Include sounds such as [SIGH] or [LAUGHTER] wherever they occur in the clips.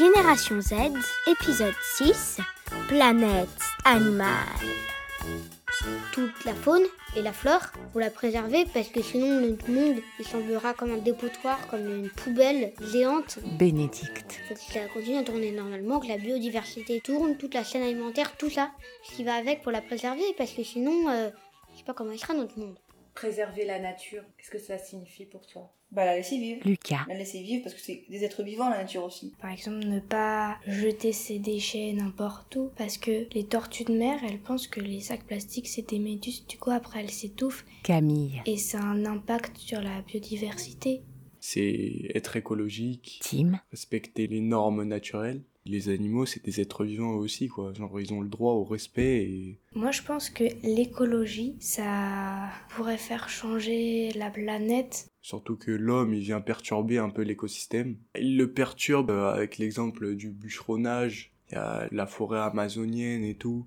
Génération Z, épisode 6, Planète animale. Toute la faune et la flore, faut la préserver parce que sinon notre monde il semblera comme un dépotoir, comme une poubelle géante. Bénédicte. Faut que ça continue à tourner normalement, que la biodiversité tourne, toute la chaîne alimentaire, tout ça, ce qui va avec pour la préserver parce que sinon, euh, je sais pas comment il sera notre monde. Préserver la nature, qu'est-ce que ça signifie pour toi? Bah la laisser vivre. Lucas. La laisser vivre parce que c'est des êtres vivants la nature aussi. Par exemple, ne pas jeter ses déchets n'importe où parce que les tortues de mer, elles pensent que les sacs plastiques c'est des méduses, du coup après elles s'étouffent Camille. et ça a un impact sur la biodiversité. c'est être écologique, Tim. respecter les normes naturelles. Les animaux, c'est des êtres vivants aussi, quoi. Genre, ils ont le droit au respect et Moi je pense que l'écologie, ça pourrait faire changer la planète. surtout que l'homme, il vient perturber un peu l'écosystème. Il le perturbe euh, avec l'exemple du bûcheronnage. Il y a la forêt amazonienne et tout.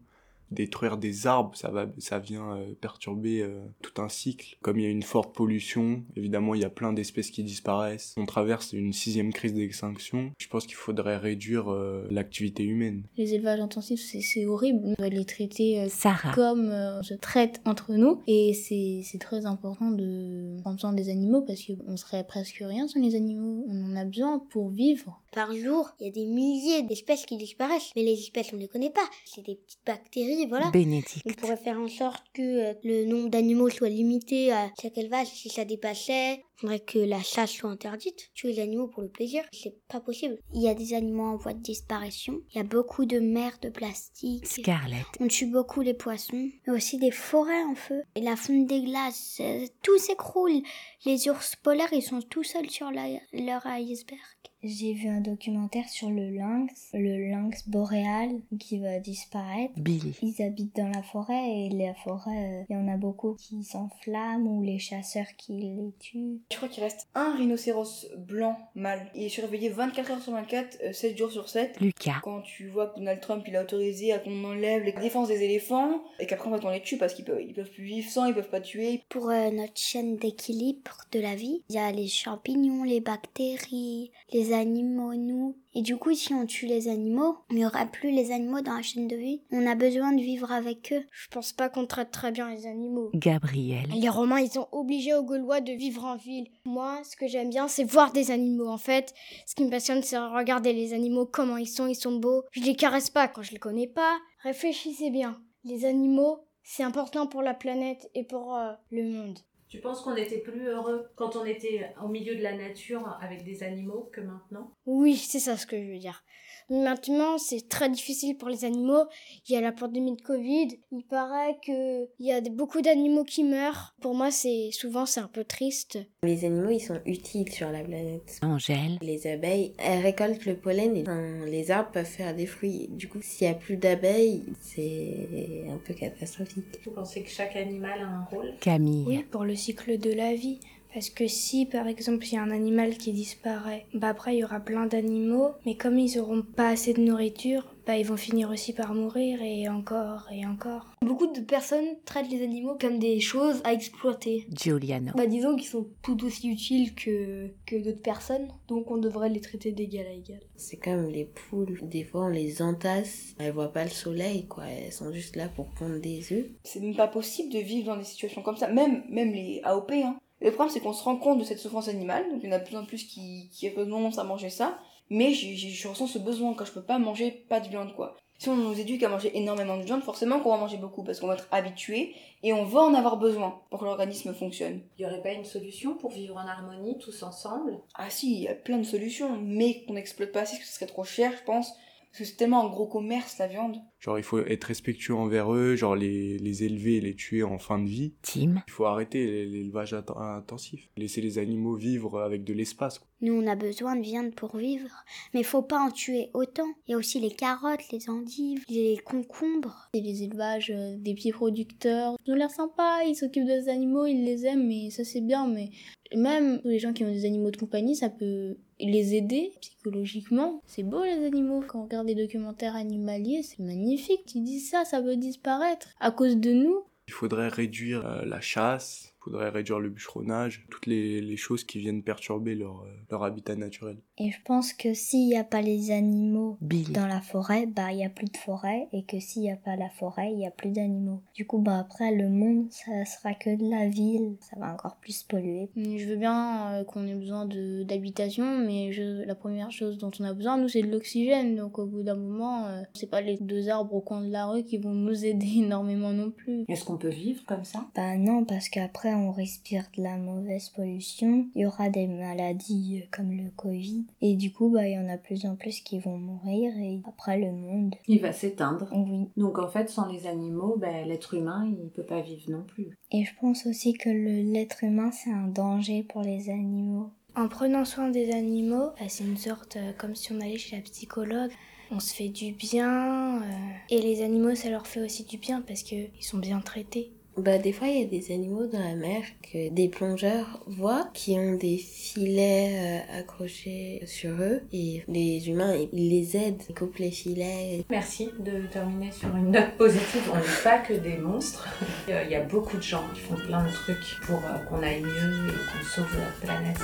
Détruire des arbres, ça va, ça vient euh, perturber euh, tout un cycle. Comme il y a une forte pollution, évidemment, il y a plein d'espèces qui disparaissent. On traverse une sixième crise d'extinction. Je pense qu'il faudrait réduire euh, l'activité humaine. Les élevages intensifs, c'est- horrible. On doit les traiter euh, Sarah. comme euh, on se traite entre nous. Et c'est c'est très important de prendre soin des animaux parce qu'on serait presque rien sans les animaux. On en a besoin pour vivre. Par jour, il y a des milliers d'espèces qui disparaissent, mais les espèces on les connaît pas. C'est des petites bactéries, voilà. On Bénédicte. pourrait faire en sorte que euh, le nombre d'animaux soit limité à chaque élevage. Si ça dépassait, il faudrait que la chasse soit interdite. Tuer les animaux pour le plaisir, c'est pas possible. Il y a des animaux en voie de disparition. Il y a beaucoup de mers de plastique. Scarlett. On tue beaucoup les poissons, mais aussi des forêts en feu. Et la fonte des glaces, euh, tout s'écroule. Les ours polaires, ils sont tout seuls sur la- leur iceberg. J'ai vu un documentaire sur le lynx, le lynx boréal qui va disparaître. Billy. Ils habitent dans la forêt et la forêt, euh, il y en a beaucoup qui s'enflamment ou les chasseurs qui les tuent. Je crois qu'il reste un rhinocéros blanc mâle. Il est surveillé 24 heures sur 24, euh, 7 jours sur 7. Lucas. Quand tu vois que Donald Trump il a autorisé à qu'on enlève les défenses des éléphants et qu'après en fait on les tue parce qu'ils peuvent, ils peuvent plus vivre sans, ils peuvent pas tuer. Pour euh, notre chaîne d'équilibre de la vie, il y a les champignons, les bactéries, les animaux, nous. Et du coup, si on tue les animaux, il n'y aura plus les animaux dans la chaîne de vie. On a besoin de vivre avec eux. Je pense pas qu'on traite très bien les animaux. Gabriel. Les Romains, ils ont obligé aux Gaulois de vivre en ville. Moi, ce que j'aime bien, c'est voir des animaux. En fait, ce qui me passionne, c'est regarder les animaux, comment ils sont, ils sont beaux. Je les caresse pas quand je les connais pas. Réfléchissez bien. Les animaux, c'est important pour la planète et pour euh, le monde. Tu penses qu'on était plus heureux quand on était au milieu de la nature avec des animaux que maintenant? Oui, c'est ça ce que je veux dire. Maintenant, c'est très difficile pour les animaux. Il y a la pandémie de Covid. Il paraît que il y a beaucoup d'animaux qui meurent. Pour moi, c'est souvent c'est un peu triste. Les animaux, ils sont utiles sur la planète. Angèle. Les abeilles, elles récoltent le pollen et enfin, les arbres peuvent faire des fruits. Du coup, s'il n'y a plus d'abeilles, c'est un peu catastrophique. Vous pensez que chaque animal a un rôle? Camille. Oui, pour le cycle de la vie. Parce que si, par exemple, il y a un animal qui disparaît, bah après, il y aura plein d'animaux, mais comme ils auront pas assez de nourriture, bah ils vont finir aussi par mourir, et encore, et encore. Beaucoup de personnes traitent les animaux comme des choses à exploiter. Giuliano. Bah disons qu'ils sont tout aussi utiles que, que d'autres personnes, donc on devrait les traiter d'égal à égal. C'est comme les poules. Des fois, on les entasse. Elles voient pas le soleil, quoi. Elles sont juste là pour pondre des œufs. C'est même pas possible de vivre dans des situations comme ça, même, même les AOP. Hein. Le problème c'est qu'on se rend compte de cette souffrance animale, donc il y en a de plus en plus qui, qui renoncent à manger ça, mais j'ai- j'ai- je ressens ce besoin quand je peux pas manger pas de viande quoi. Si on nous éduque à manger énormément de viande, forcément qu'on va manger beaucoup parce qu'on va être habitué et on va en avoir besoin pour que l'organisme fonctionne. Il n'y aurait pas une solution pour vivre en harmonie tous ensemble? Ah si, il y a plein de solutions, mais qu'on n'exploite pas assez parce que ce serait trop cher, je pense. Parce que c'est tellement un gros commerce la viande. Genre, il faut être respectueux envers eux, genre les, les élever et les tuer en fin de vie. Tim. Il faut arrêter l'élevage int- intensif. Laisser les animaux vivre avec de l'espace. quoi. Nous, on a besoin de viande pour vivre, mais faut pas en tuer autant. Il y a aussi les carottes, les endives, les concombres. Et les élevages euh, des petits producteurs, ils ont l'air sympas, ils s'occupent des animaux, ils les aiment, mais ça c'est bien, mais même les gens qui ont des animaux de compagnie, ça peut les aider psychologiquement. C'est beau les animaux, quand on regarde des documentaires animaliers, c'est magnifique. Tu dis ça, ça peut disparaître à cause de nous. Il faudrait réduire euh, la chasse, faudrait réduire le bûcheronnage, toutes les, les choses qui viennent perturber leur, euh, leur habitat naturel. Et je pense que s'il n'y a pas les animaux Bill. dans la forêt, bah il y a plus de forêt et que s'il n'y a pas la forêt, il y a plus d'animaux. Du coup, bah après le monde, ça sera que de la ville, ça va encore plus polluer. Je veux bien euh, qu'on ait besoin de- d'habitation, mais je- la première chose dont on a besoin, nous, c'est de l'oxygène. Donc au bout d'un moment, euh, c'est pas les deux arbres au coin de la rue qui vont nous [LAUGHS] aider énormément non plus. Est-ce qu'on peut vivre comme ça? Bah non, parce qu'après on respire de la mauvaise pollution, il y aura des maladies euh, comme le Covid, et du coup bah il y en a plus en plus qui vont mourir, et après le monde, Il va s'éteindre. oui. Donc en fait, sans les animaux, ben, l'être humain, il peut pas vivre non plus. Et je pense aussi que l'être humain c'est un danger pour les animaux. En prenant soin des animaux, bah, c'est une sorte euh, comme si on allait chez la psychologue. On se fait du bien euh, et les animaux ça leur fait aussi du bien parce que ils sont bien traités. Bah, des fois, il y a des animaux dans la mer que des plongeurs voient qui ont des filets euh, accrochés sur eux et les humains, ils les aident, ils coupent les filets. Merci de terminer sur une note positive. On n'est pas que des monstres. [LAUGHS] Euh, Il y a beaucoup de gens qui font plein de trucs pour euh, qu'on aille mieux et qu'on sauve la planète.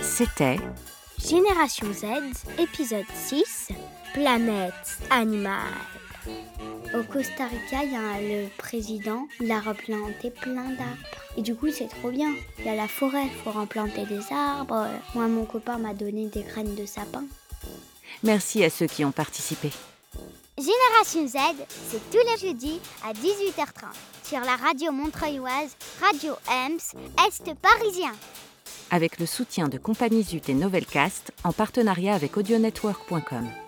C'était Génération Z, épisode 6, Planète animale. Au Costa Rica, il y a le président, il a replanté plein d'arbres. Et du coup, c'est trop bien. Il y a la forêt, il faut replanter des arbres. Moi, mon copain m'a donné des graines de sapin. Merci à ceux qui ont participé. Génération Z, c'est tous les jeudis à 18h30 sur la radio montreuilloise Radio EMS Est parisien. Avec le soutien de Compagnie Zut et Novelcast en partenariat avec audionetwork.com.